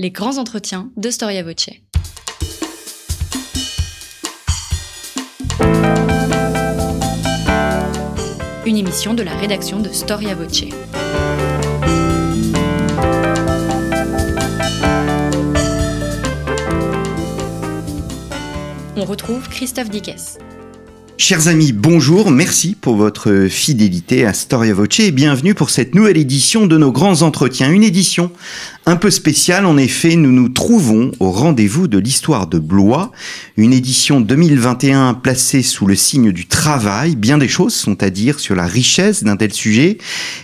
Les grands entretiens de Storia Voce. Une émission de la rédaction de Storia Voce. On retrouve Christophe Dickès. Chers amis, bonjour, merci pour votre fidélité à Storia Voce et bienvenue pour cette nouvelle édition de nos grands entretiens. Une édition un peu spéciale, en effet, nous nous trouvons au rendez-vous de l'histoire de Blois, une édition 2021 placée sous le signe du travail. Bien des choses sont à dire sur la richesse d'un tel sujet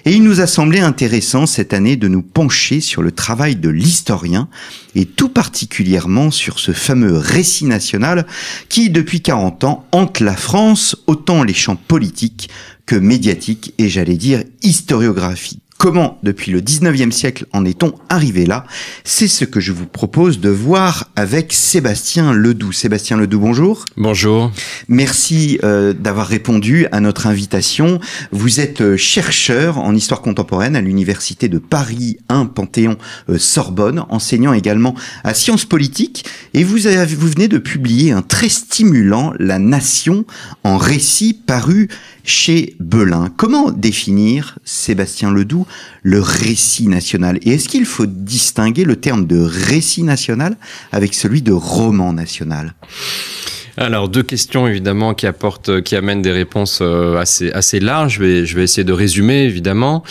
et il nous a semblé intéressant cette année de nous pencher sur le travail de l'historien et tout particulièrement sur ce fameux récit national qui, depuis 40 ans, hante la France, autant les champs politiques que médiatiques et j'allais dire historiographiques. Comment, depuis le 19e siècle, en est-on arrivé là? C'est ce que je vous propose de voir avec Sébastien Ledoux. Sébastien Ledoux, bonjour. Bonjour. Merci euh, d'avoir répondu à notre invitation. Vous êtes euh, chercheur en histoire contemporaine à l'université de Paris 1 Panthéon euh, Sorbonne, enseignant également à sciences politiques, et vous, avez, vous venez de publier un très stimulant La Nation en récit paru chez Belin. Comment définir, Sébastien Ledoux, le récit national? Et est-ce qu'il faut distinguer le terme de récit national avec celui de roman national? Alors deux questions évidemment qui apportent, qui amènent des réponses euh, assez assez larges. Je vais je vais essayer de résumer évidemment.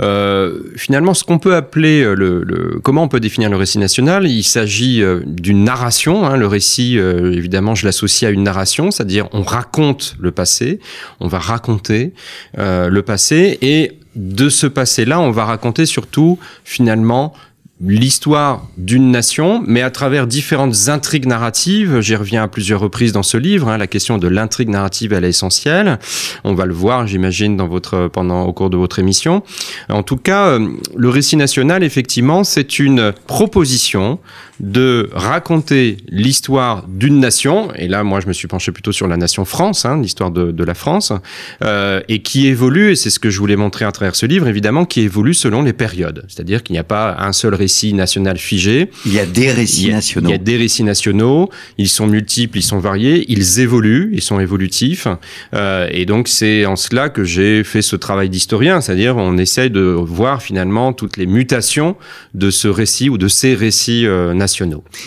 Euh, finalement, ce qu'on peut appeler euh, le, le, comment on peut définir le récit national? Il s'agit euh, d'une narration. Hein, le récit, évidemment, je l'associe à une narration, c'est-à-dire on raconte le passé, on va raconter le passé et de ce passé-là, on va raconter surtout finalement l'histoire d'une nation, mais à travers différentes intrigues narratives. J'y reviens à plusieurs reprises dans ce livre. Hein, la question de l'intrigue narrative, elle est essentielle. On va le voir, j'imagine, pendant au cours de votre émission. En tout cas, euh, le récit national, effectivement, c'est une proposition de raconter l'histoire d'une nation. Et là, moi, je me suis penché plutôt sur la nation France, hein, l'histoire de, de, la France, euh, et qui évolue. Et c'est ce que je voulais montrer à travers ce livre, évidemment, qui évolue selon les périodes. C'est-à-dire qu'il n'y a pas un seul récit national figé. Il y a des récits il y a, nationaux. Il y a des récits nationaux. Ils sont multiples, ils sont variés, ils évoluent, ils sont évolutifs. Euh, et donc c'est en cela que j'ai fait ce travail d'historien, c'est-à-dire on essaye de voir finalement toutes les mutations de ce récit ou de ces récits euh, nationaux.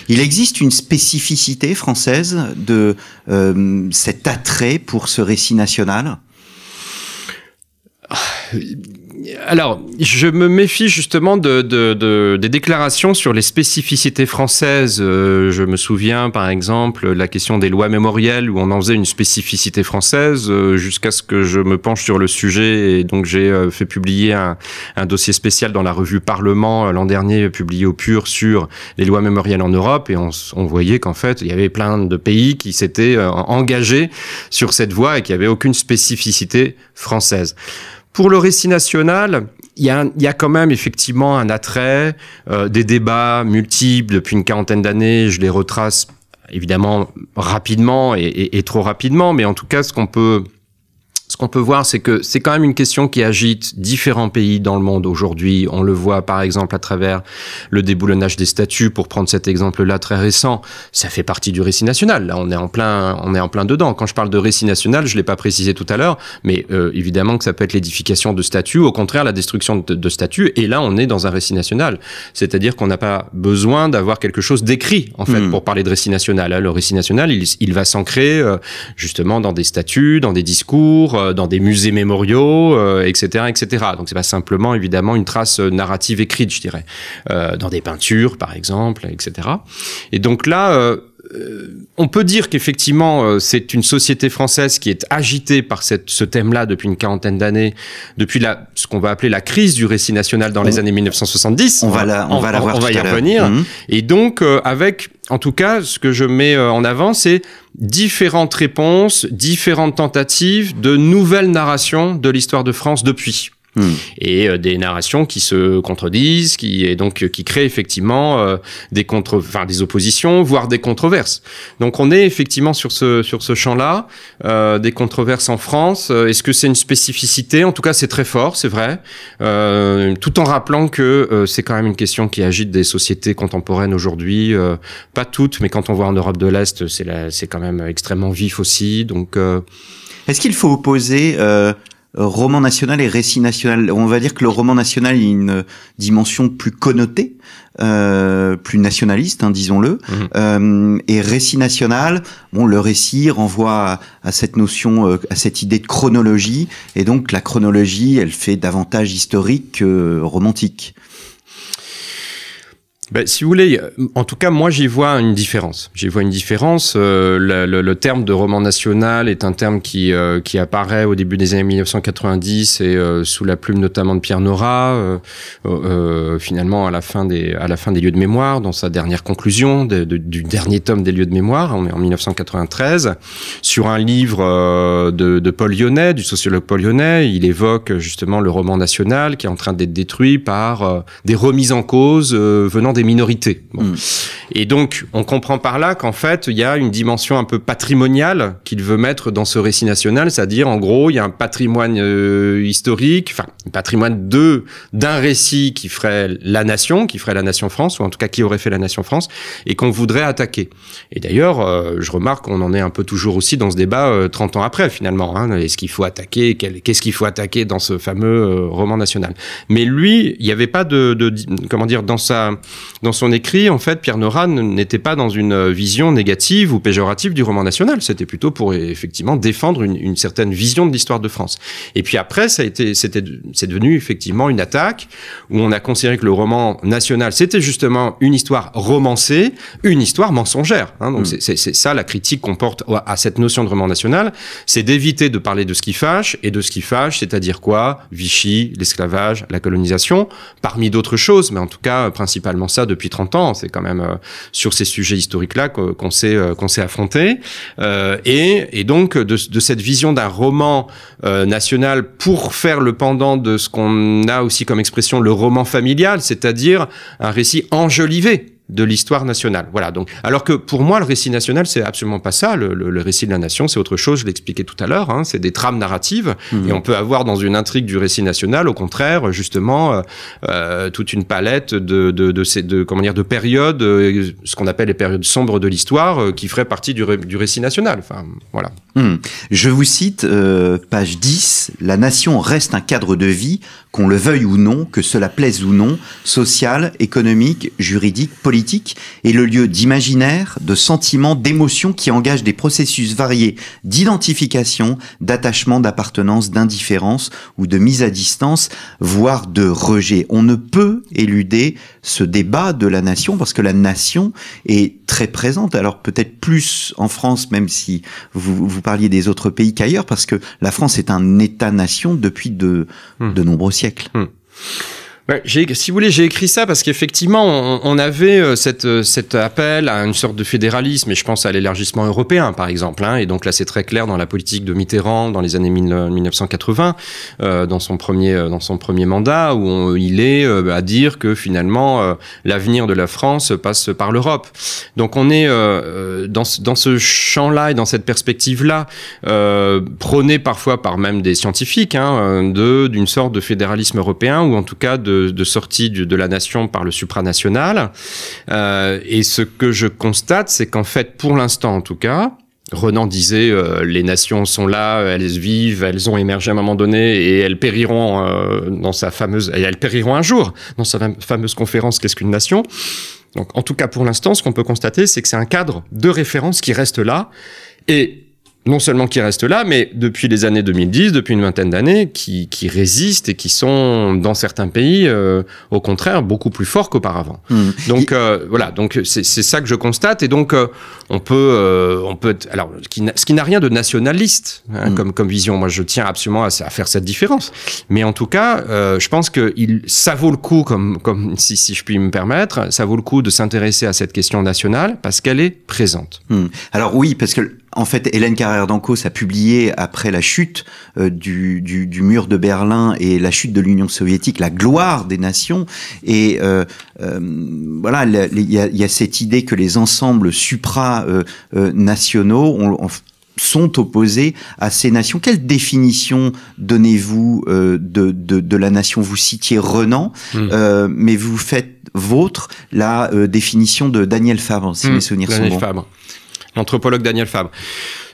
Il existe une spécificité française de euh, cet attrait pour ce récit national? Alors, je me méfie justement de, de, de, des déclarations sur les spécificités françaises. Euh, je me souviens, par exemple, la question des lois mémorielles où on en faisait une spécificité française euh, jusqu'à ce que je me penche sur le sujet et donc j'ai euh, fait publier un, dossier spécial dans la revue Parlement l'an dernier, publié au pur sur les lois mémorielles en Europe et on, on voyait qu'en fait il y avait plein de pays qui s'étaient engagés sur cette voie et qui n'avaient aucune spécificité française. Pour le récit national, il y, a, y a quand même effectivement un attrait, euh, des débats multiples depuis une quarantaine d'années. Je les retrace évidemment rapidement et, et, et, trop rapidement, mais en tout cas, ce qu'on peut ce qu'on peut voir, c'est que c'est quand même une question qui agite différents pays dans le monde aujourd'hui. On le voit par exemple à travers le déboulonnage des statuts, pour prendre cet exemple-là très récent. Ça fait partie du récit national. Là, on est en plein, on est en plein dedans. Quand je parle de récit national, je l'ai pas précisé tout à l'heure, mais euh, évidemment que ça peut être l'édification de statuts, au contraire la destruction de, de statuts. Et là, on est dans un récit national. C'est-à-dire qu'on n'a pas besoin d'avoir quelque chose d'écrit en fait mmh. pour parler de récit national. Le récit national, il, il va s'ancrer euh, justement dans des statuts, dans des discours dans des musées mémoriaux, euh, etc., etc. Donc c'est pas simplement évidemment une trace narrative écrite, je dirais, euh, dans des peintures par exemple, etc. Et donc là. Euh, on peut dire qu'effectivement, c'est une société française qui est agitée par cette, ce thème-là depuis une quarantaine d'années, depuis la, ce qu'on va appeler la crise du récit national dans on, les années 1970. On va la, on, on va la voir on va y revenir. Mmh. Et donc, euh, avec, en tout cas, ce que je mets en avant, c'est différentes réponses, différentes tentatives de nouvelles narrations de l'histoire de France depuis. Hmm. Et euh, des narrations qui se contredisent, qui et donc qui créent effectivement euh, des contre, enfin des oppositions, voire des controverses. Donc on est effectivement sur ce sur ce champ-là, euh, des controverses en France. Est-ce que c'est une spécificité? En tout cas, c'est très fort, c'est vrai. tout en rappelant que c'est quand même une question qui agite des sociétés contemporaines aujourd'hui. pas toutes, mais quand on voit en Europe de l'Est, c'est c'est quand même extrêmement vif aussi. Donc est-ce qu'il faut opposer euh, roman national et récit national. On va dire que le roman national a une dimension plus connotée, euh, plus nationaliste, hein, disons-le. Mhm. Euh, et récit national, bon, le récit renvoie à, cette notion, euh, à cette idée de chronologie, et donc la chronologie, elle fait davantage historique que romantique. Ben, si vous voulez, en tout cas, moi, j'y vois une différence. J'y vois une différence. Euh, le, terme de roman national est un terme qui, euh, qui apparaît au début des années 1990 et euh, sous la plume notamment de Pierre Nora, finalement à la fin des à la fin des lieux de mémoire, dans sa dernière conclusion du dernier tome des lieux de mémoire, en, en 1993, sur un livre de, de Paul Lyonnais, du sociologue Paul Lyonnais, il évoque justement le roman national qui est en train d'être détruit par des remises en cause venant des minorités. Mm. Et donc, on comprend par là qu'en fait, il y a une dimension un peu patrimoniale qu'il veut mettre dans ce récit national, c'est-à-dire, en gros, il y a un patrimoine euh, historique, enfin, un patrimoine de d'un récit qui ferait la nation, qui ferait la nation France, ou en tout cas qui aurait fait la nation France, et qu'on voudrait attaquer. Et d'ailleurs, euh, je remarque qu'on en est un peu toujours aussi dans ce débat 30 euh, ans après, finalement. Hein, Est-ce qu'il faut attaquer? Qu'est-ce qu'il faut attaquer dans ce fameux roman national? Mais lui, il n'y avait pas de, de, comment dire, dans sa dans son écrit, en fait, Pierre Nora n'était pas dans une vision négative ou péjorative du roman national. C'était plutôt pour effectivement défendre une, une certaine vision de l'histoire de France. Et puis après, ça a été, c'était, c'est devenu effectivement une attaque où on a considéré que le roman national, c'était justement une histoire romancée, une histoire mensongère. Hein. Donc mm. c'est, c'est ça la critique qu'on porte à cette notion de roman national, c'est d'éviter de parler de ce qui fâche et de ce qui fâche, c'est-à-dire quoi? Vichy, l'esclavage, la colonisation, parmi d'autres choses, mais en tout cas principalement ça depuis 30 ans. C'est quand même euh, sur ces sujets historiques-là qu'on s'est euh, qu'on s'est affronté. Euh, et, et, donc de, de cette vision d'un roman national pour faire le pendant de ce qu'on a aussi comme expression le roman familial, c'est-à-dire un récit enjolivé de l'histoire nationale. Voilà. Donc, alors que pour moi, le récit national, c'est absolument pas ça. Le, le, récit de la nation, c'est autre chose. Je l'expliquais tout à l'heure. Hein, c'est des trames narratives, mmh. et on peut avoir dans une intrigue du récit national, au contraire, justement, euh, euh toute une palette de, de, de, ces, de comment dire, de périodes, euh, ce qu'on appelle les périodes sombres de l'histoire, euh, qui feraient partie du, du, récit national. Enfin, voilà. Mmh. Je vous cite page 10. La nation reste un cadre de vie, qu'on le veuille ou non, que cela plaise ou non, social, économique, juridique, politique est le lieu d'imaginaire, de sentiments, d'émotions qui engagent des processus variés d'identification, d'attachement, d'appartenance, d'indifférence ou de mise à distance, voire de rejet. On ne peut éluder ce débat de la nation parce que la nation est très présente. Alors peut-être plus en France, même si vous, vous parliez des autres pays qu'ailleurs, parce que la France est un État-nation depuis de, hmm. de nombreux siècles. Si vous voulez, j'ai écrit ça parce qu'effectivement, on, avait euh, euh, cet appel à une sorte de fédéralisme, et je pense à l'élargissement européen, par exemple. Hein, et donc là, c'est très clair dans la politique de Mitterrand dans les années 1980, euh, dans son premier mandat, où il est à dire que finalement l'avenir de la France passe par l'Europe. Donc on est dans, ce champ-là et dans cette perspective-là, prôné parfois par même des scientifiques, hein, d'une sorte de fédéralisme européen, ou en tout cas de de, sortie de la nation par le supranational. Euh, et ce que je constate, c'est qu'en fait, pour l'instant en tout cas, Renan disait euh, les nations sont là, elles vivent, elles ont émergé à un moment donné et elles périront euh, dans sa fameuse et elles périront un jour dans sa fameuse conférence qu'est-ce qu'une nation? Donc en tout cas pour l'instant, ce qu'on peut constater, c'est que c'est un cadre de référence qui reste là et non seulement qui restent là, mais depuis les années 2010, depuis une vingtaine d'années, qui, qui, résistent et qui sont, dans certains pays, euh, au contraire, beaucoup plus forts qu'auparavant. Mmh. Donc euh, voilà, donc c'est ça que je constate, et donc euh, on peut, euh, on peut, alors ce qui n'a rien de nationaliste hein, mmh. comme comme vision. Moi, je tiens absolument à, à faire cette différence, mais en tout cas, euh, je pense que il, ça vaut le coup, comme comme si, si je puis me permettre, ça vaut le coup de s'intéresser à cette question nationale parce qu'elle est présente. Mmh. Alors oui, parce que en fait, Hélène Carrère d'Ancos a publié après la chute euh, du, du, du, mur de Berlin et la chute de l'Union soviétique, la gloire des nations. Et euh, euh voilà, il y a, y a, cette idée que les ensembles supra-nationaux euh, sont opposés à ces nations. Quelle définition donnez-vous de, de, de, la nation? Vous citiez Renan, mmh. mais vous faites vôtre la définition de Daniel Fabre, si mmh. mes souvenirs Daniel sont bons. Fabre l'anthropologue Daniel Fabre.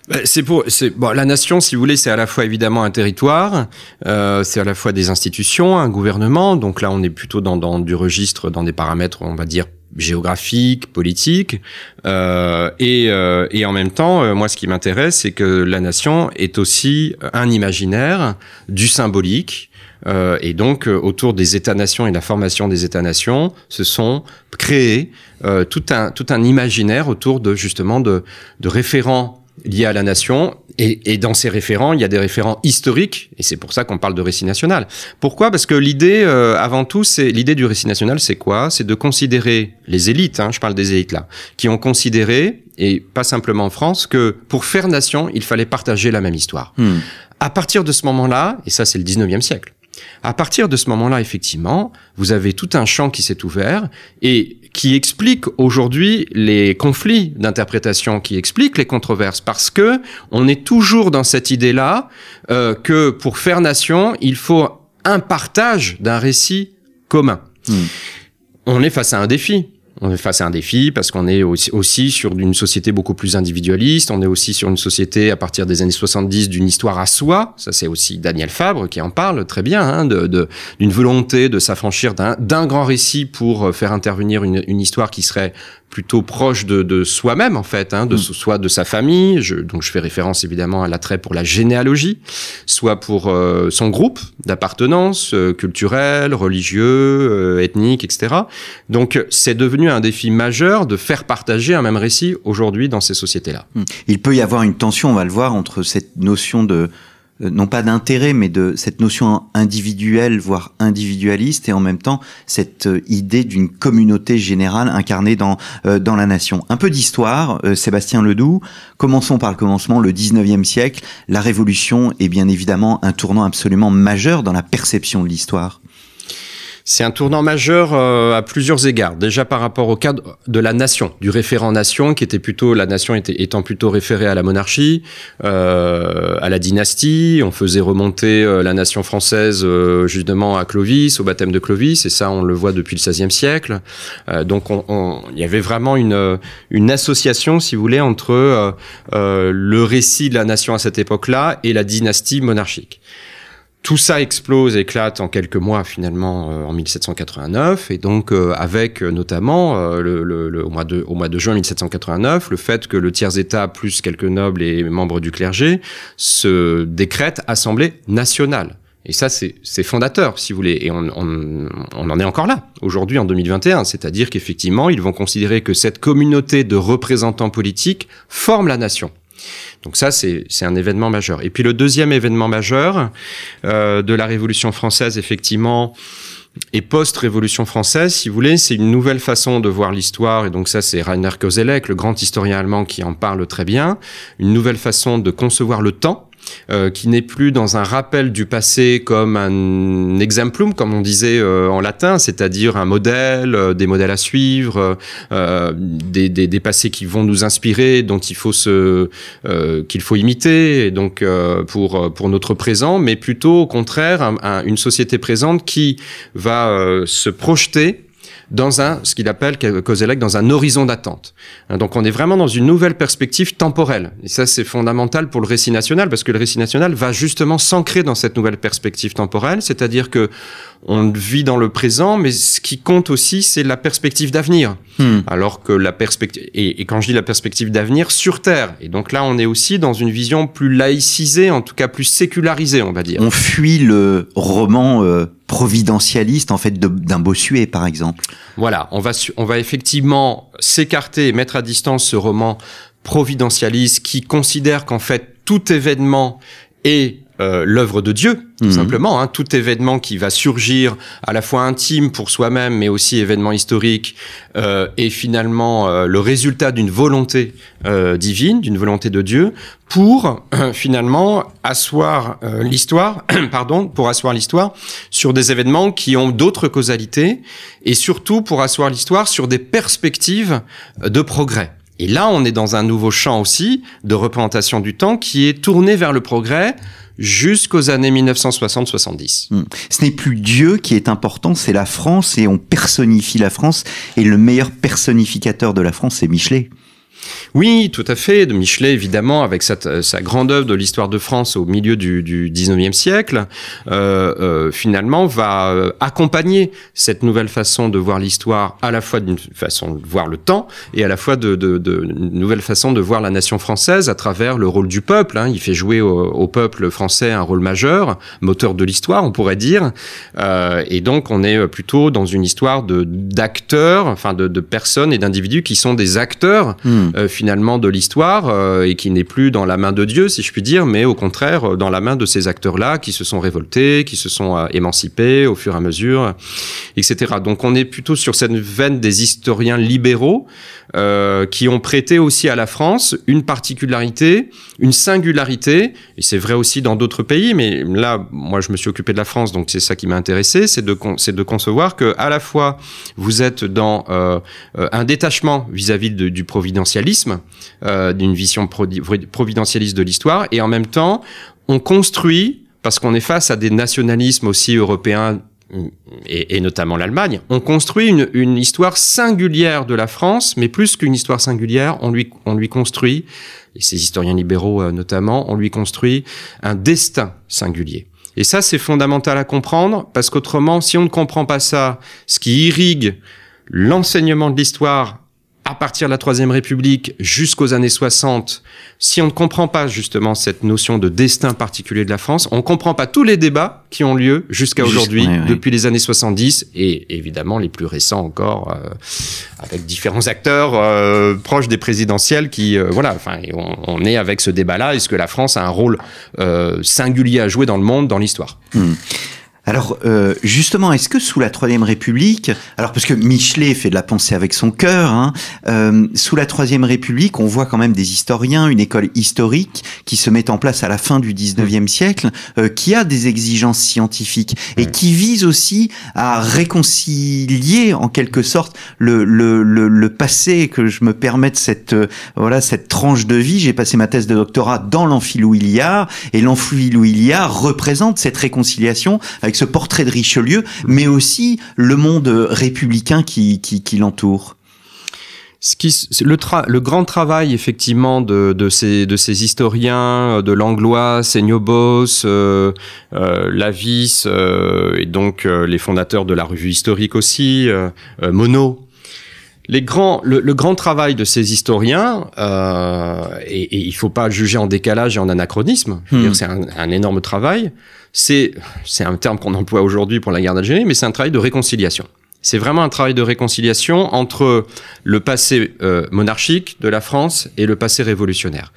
Ben, c'est pour, bon, la nation, si vous voulez, c'est à la fois évidemment un territoire, euh, c'est à la fois des institutions, un gouvernement. Donc là, on est plutôt dans, dans du registre, dans des paramètres, on va dire géographiques, politiques, euh, et, euh, et en même temps, euh, moi, ce qui m'intéresse, c'est que la nation est aussi un imaginaire, du symbolique, euh, et donc, euh, autour des États-nations et de la formation des États-nations, se sont créés euh, tout, un, tout un imaginaire autour de justement de, de référents liés à la nation. Et, et, dans ces référents, il y a des référents historiques, et c'est pour ça qu'on parle de récit national. Pourquoi? Parce que l'idée, euh, avant tout, c'est l'idée du récit national, c'est quoi? C'est de considérer les élites, hein, je parle des élites là, qui ont considéré, et pas simplement en France, que pour faire nation, il fallait partager la même histoire. Hmm. À partir de ce moment-là, et ça c'est le 19e siècle, à partir de ce moment-là, effectivement, vous avez tout un champ qui s'est ouvert et qui explique aujourd'hui les conflits d'interprétation, qui explique les controverses, parce que on est toujours dans cette idée-là euh, que pour faire nation, il faut un partage d'un récit commun. Hmm. On est face à un défi. On est face à un défi parce qu'on est aussi, sur une société beaucoup plus individualiste. On est aussi sur une société à partir des années 70 d'une histoire à soi. Ça, c'est aussi Daniel Fabre qui en parle très bien, hein, d'une volonté de s'affranchir d'un grand récit pour faire intervenir une histoire qui serait plutôt proche de, de soi-même en fait, hein, de mm. soit de sa famille. Je, donc je fais référence évidemment à l'attrait pour la généalogie, soit pour euh, son groupe d'appartenance euh, culturel, religieux, euh, ethnique, etc. Donc c'est devenu un défi majeur de faire partager un même récit aujourd'hui dans ces sociétés-là. Mm. Il peut y avoir une tension, on va le voir, entre cette notion de non pas d'intérêt, mais de cette notion individuelle, voire individualiste, et en même temps cette euh, idée d'une communauté générale incarnée dans, euh, dans la nation. Un peu d'histoire, Sébastien Ledoux, commençons par le commencement, le 19e siècle, la Révolution est bien évidemment un tournant absolument majeur dans la perception de l'histoire. C'est un tournant majeur euh, à plusieurs égards. Déjà par rapport au cadre de la nation, du référent nation, qui était plutôt la nation était, étant plutôt référée à la monarchie, euh, à la dynastie. On faisait remonter euh, la nation française euh, justement à Clovis, au baptême de Clovis, et ça on le voit depuis le XVIe siècle. Euh, donc il on, y avait vraiment une une association, si vous voulez, entre le récit de la nation à cette époque-là et la dynastie monarchique. Tout ça explose, éclate en quelques mois finalement euh, en 1789 et donc euh, avec euh, notamment le, le, au, mois de, au mois de juin 1789 le fait que le tiers état plus quelques nobles et membres du clergé se décrète assemblée nationale. Et ça, c'est fondateur, si vous voulez. Et on, on, on en est encore là, aujourd'hui, en 2021. C'est-à-dire qu'effectivement, ils vont considérer que cette communauté de représentants politiques forme la nation. Donc ça, c'est un événement majeur. Et puis le deuxième événement majeur euh, de la Révolution française, effectivement, et post-révolution française, si vous voulez, c'est une nouvelle façon de voir l'histoire. Et donc ça, c'est Rainer Koselleck, le grand historien allemand, qui en parle très bien. Une nouvelle façon de concevoir le temps euh, qui n'est plus dans un rappel du passé comme un exemplum, comme on disait euh, en latin, c'est-à-dire un modèle, euh, des modèles à suivre, des, des, des, passés qui vont nous inspirer, dont il faut se qu'il faut imiter, et donc pour pour notre présent, mais plutôt au contraire une société présente qui va se projeter dans un, ce qu'il appelle Kozelek, dans un horizon d'attente. Hein, donc on est vraiment dans une nouvelle perspective temporelle. Et ça, c'est fondamental pour le récit national, parce que le récit national va justement s'ancrer dans cette nouvelle perspective temporelle, c'est-à-dire que on vit dans le présent, mais ce qui compte aussi, c'est la perspective d'avenir. Hmm. Alors que la perspective, et, quand je dis la perspective d'avenir, sur Terre. Et donc là, on est aussi dans une vision plus laïcisée, en tout cas plus sécularisée, on va dire. On fuit le roman euh, providentialiste, en fait, d'un Bossuet, par exemple. Voilà, on va, on va effectivement s'écarter et mettre à distance ce roman providentialiste qui considère qu'en fait, tout événement est euh, l'œuvre de Dieu, tout Mhm. simplement. Hein. Tout événement qui va surgir, à la fois intime pour soi-même, mais aussi événement historique, euh, est finalement euh, le résultat d'une volonté euh, divine, d'une volonté de Dieu, pour euh, finalement asseoir euh, l'histoire, pardon, pour asseoir l'histoire sur des événements qui ont d'autres causalités, et surtout pour asseoir l'histoire sur des perspectives de progrès. Et là, on est dans un nouveau champ aussi de représentation du temps qui est tourné vers le progrès jusqu'aux années 1960-70. Hmm. Ce n'est plus Dieu qui est important, c'est la France et on personnifie la France. Et le meilleur personnificateur de la France, c'est Michelet. Oui, tout à fait. De Michelet, évidemment, avec sa, sa grande œuvre de l'histoire de France au milieu du, du 19e siècle, euh, euh, finalement, va euh, accompagner cette nouvelle façon de voir l'histoire, à la fois d'une façon de voir le temps, et à la fois de, de, de nouvelle façon de voir la nation française à travers le rôle du peuple. Hein. Il fait jouer au, au, peuple français un rôle majeur, moteur de l'histoire, on pourrait dire. Euh, et donc, on est plutôt dans une histoire de d'acteurs, enfin de, de personnes et d'individus qui sont des acteurs. Hmm. Euh, finalement de l'histoire euh, et qui n'est plus dans la main de Dieu, si je puis dire, mais au contraire euh, dans la main de ces acteurs-là qui se sont révoltés, qui se sont euh, émancipés au fur et à mesure, etc. Donc on est plutôt sur cette veine des historiens libéraux euh, qui ont prêté aussi à la France une particularité, une singularité, et c'est vrai aussi dans d'autres pays, mais là, moi je me suis occupé de la France, donc c'est ça qui m'a intéressé, c'est de, con de concevoir que à la fois vous êtes dans euh, un détachement vis-à-vis -vis du providentialisme, euh, d'une vision providentialiste de l'histoire, et en même temps, on construit, parce qu'on est face à des nationalismes aussi européens, et, et notamment l'Allemagne, on construit une, une, histoire singulière de la France, mais plus qu'une histoire singulière, on lui, on lui construit, et ces historiens libéraux euh, notamment, on lui construit un destin singulier. Et ça, c'est fondamental à comprendre, parce qu'autrement, si on ne comprend pas ça, ce qui irrigue l'enseignement de l'histoire à partir de la Troisième République jusqu'aux années 60, si on ne comprend pas justement cette notion de destin particulier de la France, on ne comprend pas tous les débats qui ont lieu jusqu'à aujourd'hui, depuis les années 70 et évidemment les plus récents encore, euh, avec différents acteurs euh, proches des présidentielles qui, euh, voilà, enfin, on, on, est avec ce débat-là. Est-ce que la France a un rôle euh, singulier à jouer dans le monde, dans l'histoire? Mmh. Alors euh, justement, est-ce que sous la Troisième République, alors parce que Michelet fait de la pensée avec son cœur, hein, euh, sous la Troisième République, on voit quand même des historiens, une école historique qui se met en place à la fin du 19e siècle, euh, qui a des exigences scientifiques et qui vise aussi à réconcilier en quelque sorte le, le, le, le passé, que je me permette cette voilà cette tranche de vie. J'ai passé ma thèse de doctorat dans l'Amphilouiliard et l'Amphilouiliard représente cette réconciliation avec ce portrait de Richelieu, mais aussi le monde républicain qui, qui, qui l'entoure. Ce qui, le, le, grand travail effectivement de, de, ces, de ces historiens, de Langlois, Seignobos, euh, euh, Lavis euh, et donc euh, les fondateurs de la revue historique aussi, euh, Monod, les grands, le, le, grand travail de ces historiens, euh, et, et il faut pas le juger en décalage et en anachronisme, hmm. c'est un, un, énorme travail, c'est un terme qu'on emploie aujourd'hui pour la guerre d'Algérie, mais c'est un travail de réconciliation. C'est vraiment un travail de réconciliation entre le passé euh, monarchique de la France et le passé révolutionnaire.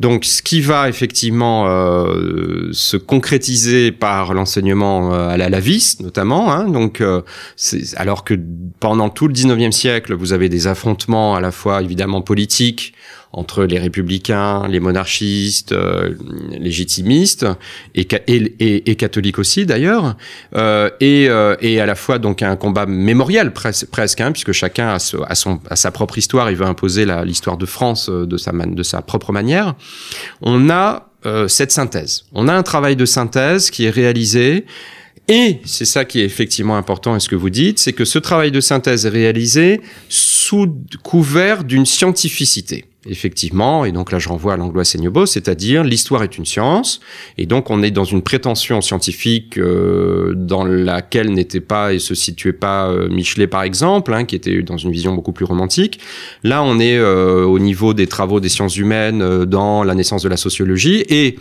Donc, ce qui va effectivement euh, se concrétiser par l'enseignement euh, à la Lavis, notamment. Hein, donc, euh, alors que pendant tout le 19e siècle, vous avez des affrontements à la fois évidemment politiques entre les républicains, les monarchistes, euh, légitimistes et, et, et, catholiques aussi d'ailleurs, euh, et, euh, et, à la fois donc un combat mémoriel presque, presque hein, puisque chacun a, son, a sa propre histoire, il veut imposer l'histoire de France euh, de sa, de sa propre manière. On a euh, cette synthèse. On a un travail de synthèse qui est réalisé. Et c'est ça qui est effectivement important, et ce que vous dites, c'est que ce travail de synthèse est réalisé sous couvert d'une scientificité effectivement, et donc là je renvoie à l'anglois Seignobos, c'est-à-dire l'histoire est une science, et donc on est dans une prétention scientifique euh, dans laquelle n'était pas et se situait pas euh, Michelet par exemple, hein, qui était dans une vision beaucoup plus romantique. Là on est euh, au niveau des travaux des sciences humaines euh, dans la naissance de la sociologie, et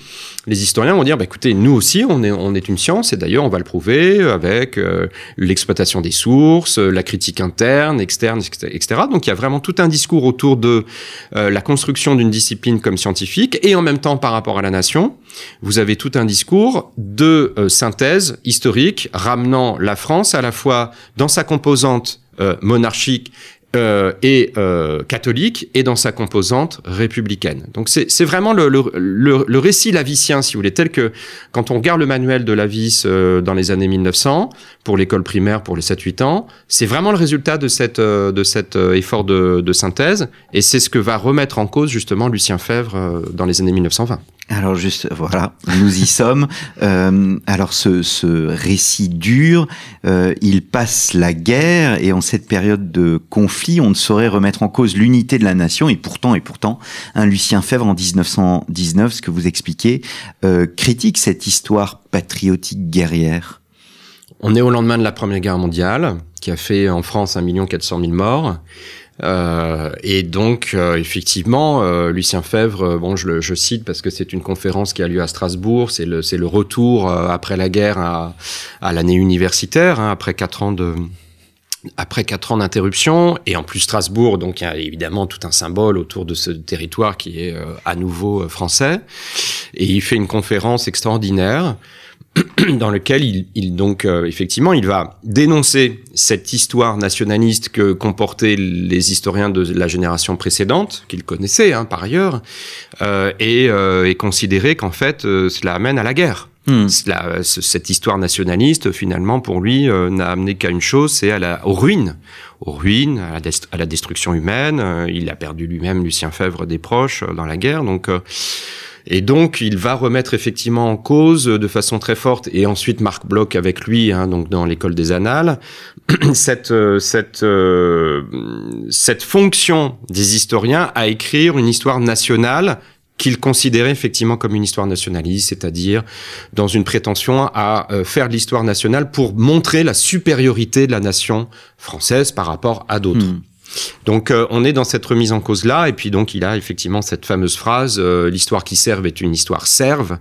les historiens vont dire, bah, écoutez, nous aussi on est, on est une science, et d'ailleurs on va le prouver avec euh, l'exploitation des sources, la critique interne, externe, etc. Donc il y a vraiment tout un discours autour de la construction d'une discipline comme scientifique, et en même temps par rapport à la nation, vous avez tout un discours de synthèse historique ramenant la France à la fois dans sa composante monarchique euh, et euh, catholique et dans sa composante républicaine. Donc c'est vraiment le, le, le, récit lavicien, si vous voulez, tel que quand on regarde le manuel de Lavis euh, dans les années 1900, pour l'école primaire, pour les 7-8 ans, c'est vraiment le résultat de, cette, euh, de cet euh, effort de, de synthèse et c'est ce que va remettre en cause justement Lucien Fèvre dans les années 1920. Alors juste, voilà, nous y sommes. Euh, alors ce, ce, récit dur, euh, il passe la guerre et en cette période de conflit, on ne saurait remettre en cause l'unité de la nation. Et pourtant, et pourtant, un Lucien Fèvre en 1919, ce que vous expliquez, euh, critique cette histoire patriotique guerrière. On est au lendemain de la Première Guerre mondiale, qui a fait en France 1 400 000 morts. Euh, et donc, euh, effectivement, euh, Lucien Fèvre, euh, bon, je le je cite parce que c'est une conférence qui a lieu à Strasbourg. C'est le, le retour après la guerre à, à l'année universitaire, hein, après quatre ans de après quatre ans d'interruption, et en plus Strasbourg, donc il y a évidemment tout un symbole autour de ce territoire qui est à nouveau français, et il fait une conférence extraordinaire dans lequel il, il donc euh, effectivement il va dénoncer cette histoire nationaliste que comportaient les historiens de la génération précédente qu'il connaissait hein, par ailleurs euh, et, euh, et, considérer qu'en fait euh, cela amène à la guerre. Hmm. Cela, cette histoire nationaliste, finalement, pour lui, n'a amené qu'à une chose, c'est à la, aux ruines, aux ruines, à la, à la destruction humaine. il a perdu lui-même Lucien Fèvre des proches dans la guerre, donc et donc, il va remettre effectivement en cause de façon très forte, et ensuite Marc Bloch avec lui, hein, donc dans l'école des annales, cette, euh, cette, euh, cette fonction des historiens à écrire une histoire nationale qu'il considérait effectivement comme une histoire nationaliste, c'est-à-dire dans une prétention à euh, faire l'histoire nationale pour montrer la supériorité de la nation française par rapport à d'autres. Hmm. Donc euh, on est dans cette remise en cause là, et puis donc il a effectivement cette fameuse phrase euh, l'histoire qui serve est une histoire serve.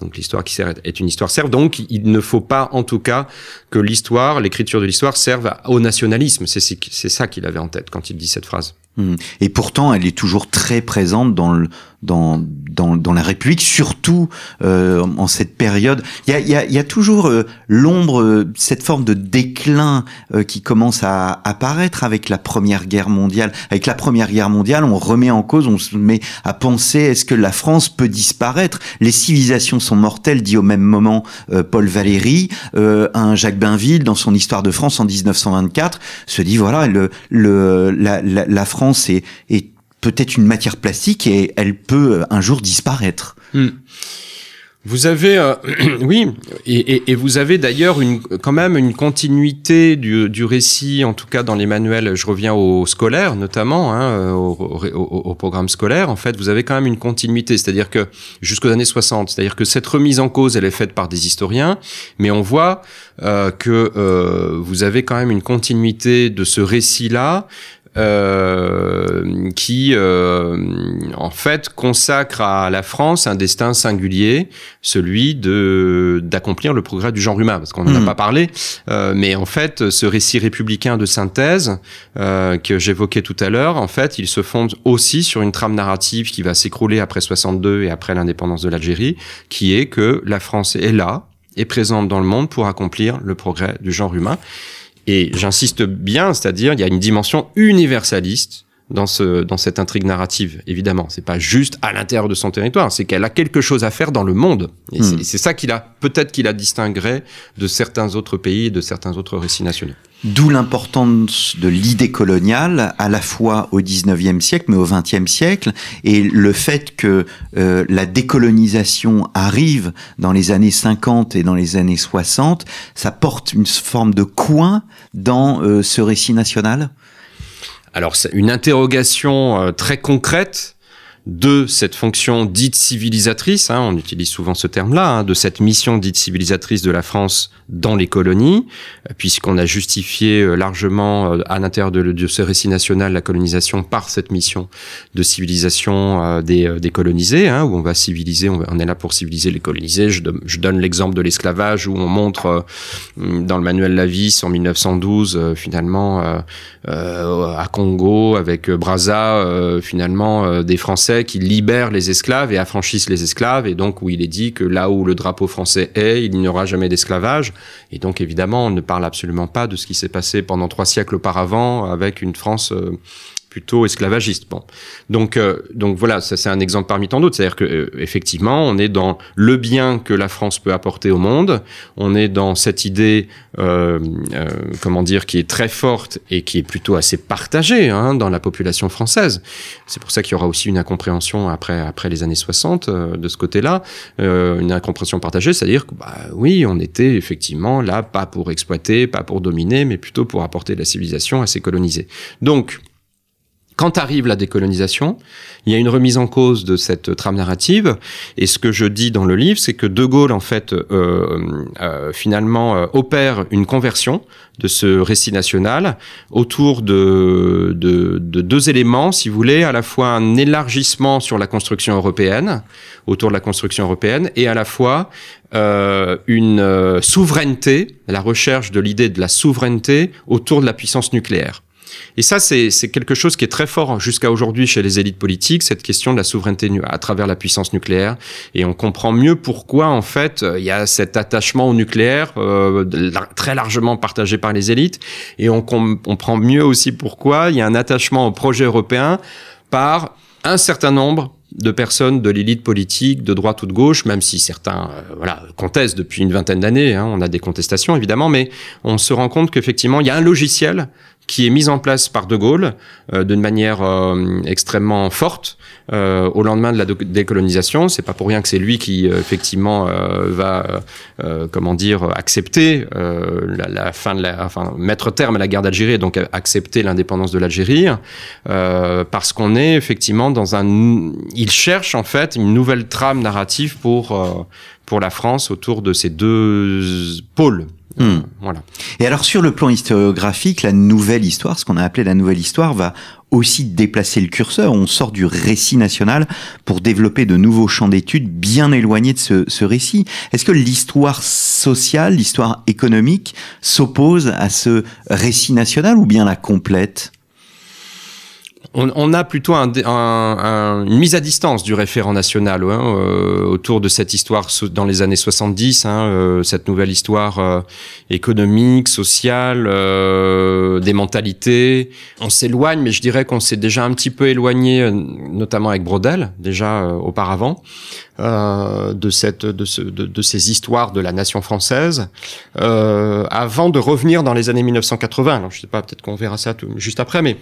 Donc l'histoire qui sert est une histoire serve. Donc il ne faut pas en tout cas que l'histoire, l'écriture de l'histoire serve au nationalisme. C'est ça qu'il avait en tête quand il dit cette phrase. Mmh. Et pourtant, elle est toujours très présente dans le, dans, dans, dans la République, surtout euh, en cette période. Il y a, y a, y a toujours euh, l'ombre, euh, cette forme de déclin euh, qui commence à apparaître avec la Première Guerre mondiale. Avec la Première Guerre mondiale, on remet en cause, on se met à penser est-ce que la France peut disparaître? Les civilisations sont mortelles, dit au même moment Paul Valéry. un Jacques Bainville, dans son Histoire de France en 1924, se dit voilà, le, le, la, la France est, est peut-être une matière plastique et elle peut euh, un jour disparaître. Hmm. Vous avez, euh, oui, et, vous avez d'ailleurs quand même une continuité du, récit, en tout cas dans les manuels. Je reviens scolaire, notamment, hein, euh, au, au, au, programme scolaire. En fait, vous avez quand même une continuité, c'est-à-dire que jusqu'aux années 60, c'est-à-dire que cette remise en cause, elle est faite par des historiens, mais on voit que vous avez quand même une continuité de ce récit-là euh, qui euh, en fait consacre à la France un destin singulier, celui de d'accomplir le progrès du genre humain, parce qu'on n'en a hmm. pas parlé, euh, mais en fait ce récit républicain de synthèse euh, que j'évoquais tout à l'heure, en fait il se fonde aussi sur une trame narrative qui va s'écrouler après 62 et après l'indépendance de l'Algérie, qui est que la France est là, est présente dans le monde pour accomplir le progrès du genre humain. Et j'insiste bien, c'est-à-dire il y a une dimension universaliste dans ce dans cette intrigue narrative. Évidemment, c'est pas juste à l'intérieur de son territoire, c'est qu'elle a quelque chose à faire dans le monde. Et hmm. c'est ça qu'il a peut-être qu'il a distingué de certains autres pays et de certains autres récits nationaux. D'où l'importance de l'idée coloniale, à la fois au 19e siècle, mais au 20e siècle, et le fait que euh, la décolonisation arrive dans les années 50 et dans les années 60, ça porte une forme de coin dans euh, ce récit national? Alors, c'est une interrogation euh, très concrète de cette fonction dite civilisatrice, hein, on utilise souvent ce terme-là, hein, de cette mission dite civilisatrice de la France dans les colonies, euh, puisqu'on a justifié euh, largement euh, à l'intérieur de, ce récit national la colonisation par cette mission de civilisation des, des, colonisés, hein, où on va civiliser, on, est là pour civiliser les colonisés. Je, donne l'exemple de l'esclavage, où on montre dans le manuel Lavis en 1912, finalement, à Congo, avec Brazza, finalement, des Français qui libèrent les esclaves et affranchissent les esclaves, et donc où il est dit que là où le drapeau français est, il n'y aura jamais d'esclavage. Et donc évidemment, on ne parle absolument pas de ce qui s'est passé pendant trois siècles auparavant avec une France euh, plutôt esclavagiste. Bon, donc euh, donc voilà, ça c'est un exemple parmi tant d'autres. C'est-à-dire que euh, effectivement, on est dans le bien que la France peut apporter au monde. On est dans cette idée, euh, euh comment dire, qui est très forte et qui est plutôt assez partagée hein, dans la population française. C'est pour ça qu'il y aura aussi une incompréhension après après les années 60 de ce côté-là, une incompréhension partagée, c'est-à-dire que bah, oui, on était effectivement là pas pour exploiter, pas pour dominer, mais plutôt pour apporter la civilisation à ces colonisés. Donc quand arrive la décolonisation, il y a une remise en cause de cette trame narrative. Et ce que je dis dans le livre, c'est que De Gaulle, en fait, euh, euh, finalement, euh, opère une conversion de ce récit national autour de, de, de, deux éléments, si vous voulez, à la fois un élargissement sur la construction européenne, autour de la construction européenne, et à la fois euh, une souveraineté, la recherche de l'idée de la souveraineté autour de la puissance nucléaire. Et ça, c'est quelque chose qui est très fort jusqu'à aujourd'hui chez les élites politiques, cette question de la souveraineté à travers la puissance nucléaire. Et on comprend mieux pourquoi, en fait, il y a cet attachement au nucléaire euh, très largement partagé par les élites. Et on comprend mieux aussi pourquoi il y a un attachement au projet européen par un certain nombre de personnes de l'élite politique, de droite ou de gauche, même si certains euh, voilà, contestent depuis une vingtaine d'années, hein, on a des contestations évidemment, mais on se rend compte qu'effectivement, il y a un logiciel qui est mise en place par De Gaulle euh, d'une manière euh, extrêmement forte euh, au lendemain de la décolonisation. C'est pas pour rien que c'est lui qui effectivement va comment dire accepter la, la, fin de la, enfin mettre terme à la guerre d'Algérie et donc accepter l'indépendance de l'Algérie parce qu'on est effectivement dans un il cherche en fait une nouvelle trame narrative pour pour la France autour de ces deux pôles Hmm. Voilà. Et alors sur le plan historiographique, la nouvelle histoire, ce qu'on a appelé la nouvelle histoire, va aussi déplacer le curseur. On sort du récit national pour développer de nouveaux champs d'études bien éloignés de ce, ce récit. Est-ce que l'histoire sociale, l'histoire économique s'oppose à ce récit national ou bien la complète? On, a plutôt un, une mise à distance du référent national hein, euh, autour de cette histoire dans les années 70, hein, euh, cette nouvelle histoire euh, économique, sociale, des mentalités. On s'éloigne, mais je dirais qu'on s'est déjà un petit peu éloigné, notamment avec Brodel, déjà auparavant. de cette de, ce, de, ces histoires de la nation française avant de revenir dans les années 1980 alors je sais pas peut-être qu'on verra ça tout, juste après mais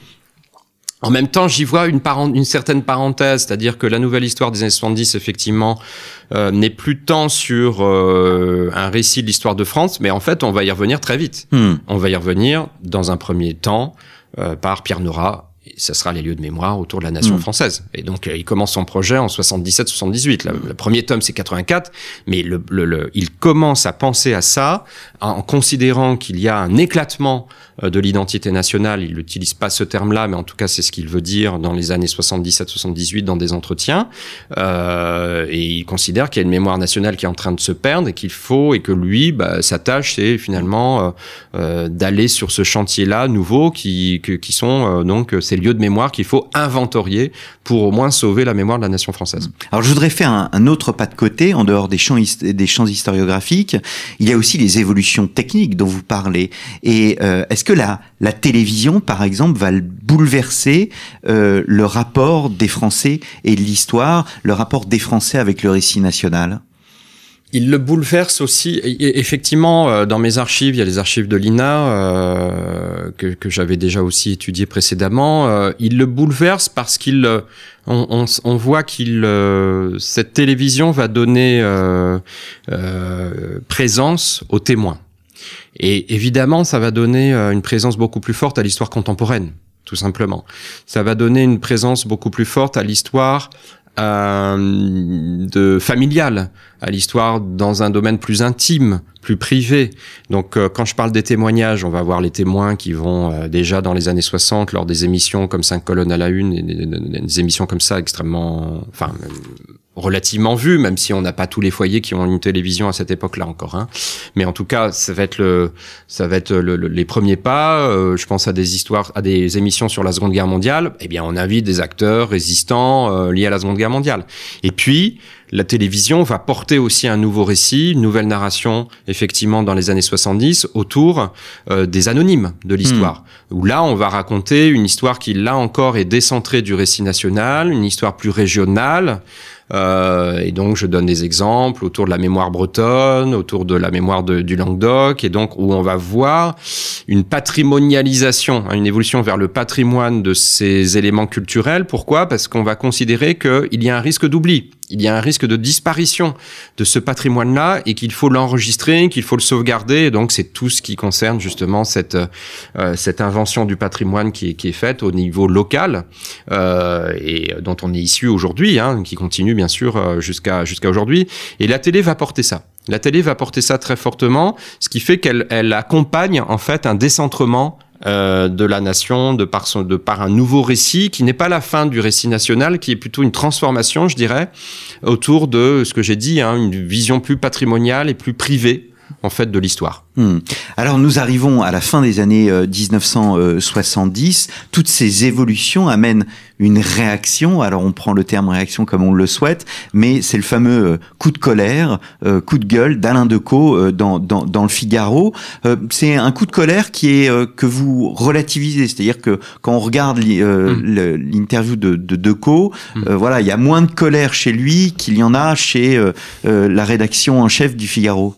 en même temps, j'y vois une, une certaine parenthèse, c'est-à-dire que la nouvelle histoire des années 70, effectivement, euh, n'est plus tant sur euh, un récit de l'histoire de France, mais en fait, on va y revenir très vite. Hmm. On va y revenir dans un premier temps euh, par Pierre Nora ça sera les lieux de mémoire autour de la nation hmm. française. Et donc, il commence son projet en 77-78. Le, premier tome, c'est 84, mais le, le, il commence à penser à ça en considérant qu'il y a un éclatement euh, de l'identité nationale. Il n'utilise pas ce terme-là, mais en tout cas, c'est ce qu'il veut dire dans les années 77-78 dans des entretiens. Euh, et il considère qu'il y a une mémoire nationale qui est en train de se perdre et qu'il faut, et que lui, bah, sa tâche, c'est finalement euh, euh d'aller sur ce chantier-là nouveau qui, qui sont euh, donc ces lieux de mémoire qu'il faut inventorier pour au moins sauver la mémoire de la nation française. Alors, je voudrais faire un, un autre pas de côté, en dehors des champs, des champs historiographiques. Il y a aussi les évolutions techniques dont vous parlez. Et est-ce que la, la télévision, par exemple, va bouleverser euh, le rapport des Français et l'histoire, le rapport des Français avec le récit national? Il le bouleverse aussi. effectivement, euh, dans mes archives, il y a les archives de l'INA euh, que, que j'avais déjà aussi étudiées précédemment. il le bouleverse parce qu'il, on, on, on, voit qu'il, cette télévision va donner présence aux témoins. Et évidemment, ça va donner euh, une présence beaucoup plus forte à l'histoire contemporaine. tout simplement. Ça va donner une présence beaucoup plus forte à l'histoire euh, de familiale, à l'histoire dans un domaine plus intime, plus privé. Donc euh, quand je parle des témoignages, on va voir les témoins qui vont euh, déjà dans les années 60 lors des émissions comme 5 colonnes à la une, et des, des émissions comme ça extrêmement, enfin relativement vu, même si on n'a pas tous les foyers qui ont une télévision à cette époque-là encore. Hein. Mais en tout cas, ça va être le, ça va être le, les premiers pas. Euh, je pense à des histoires, à des émissions sur la Seconde Guerre mondiale. Eh bien, on invite des acteurs résistants euh, liés à la Seconde Guerre mondiale. Et puis, la télévision va porter aussi un nouveau récit, une nouvelle narration, effectivement, dans les années 70, autour euh, des anonymes de l'histoire. Hmm. Où là, on va raconter une histoire qui, là encore, est décentrée du récit national, une histoire plus régionale. Euh, et donc, je donne des exemples autour de la mémoire bretonne, autour de la mémoire de, du Languedoc, et donc où on va voir une patrimonialisation, hein, une évolution vers le patrimoine de ces éléments culturels. Pourquoi? Parce qu'on va considérer qu'il y a un risque d'oubli il y a un risque de disparition de ce patrimoine-là et qu'il faut l'enregistrer, qu'il faut le sauvegarder. Donc, c'est tout ce qui concerne justement cette euh, cette invention du patrimoine qui est, qui est faite au niveau local euh, et dont on est issu aujourd'hui, hein, qui continue bien sûr euh, jusqu'à jusqu'à aujourd'hui. Et la télé va porter ça. La télé va porter ça très fortement, ce qui fait qu'elle elle accompagne en fait un décentrement euh, de la nation de par, son, de par un nouveau récit qui n'est pas la fin du récit national, qui est plutôt une transformation, je dirais, autour de ce que j'ai dit, hein, une vision plus patrimoniale et plus privée en fait de l'histoire. Hmm. Alors nous arrivons à la fin des années 1970. Euh, Toutes ces évolutions amènent une réaction. Alors on prend le terme réaction comme on le souhaite, mais c'est le fameux euh, coup de colère, euh, coup de gueule d'Alain Decaux dans, dans, dans, le Figaro. c'est un coup de colère qui est que vous relativisez, c'est-à-dire que quand on regarde hmm. l'interview de, de Decaux, hmm. voilà, il y a moins de colère chez lui qu'il y en a chez la rédaction en chef du Figaro.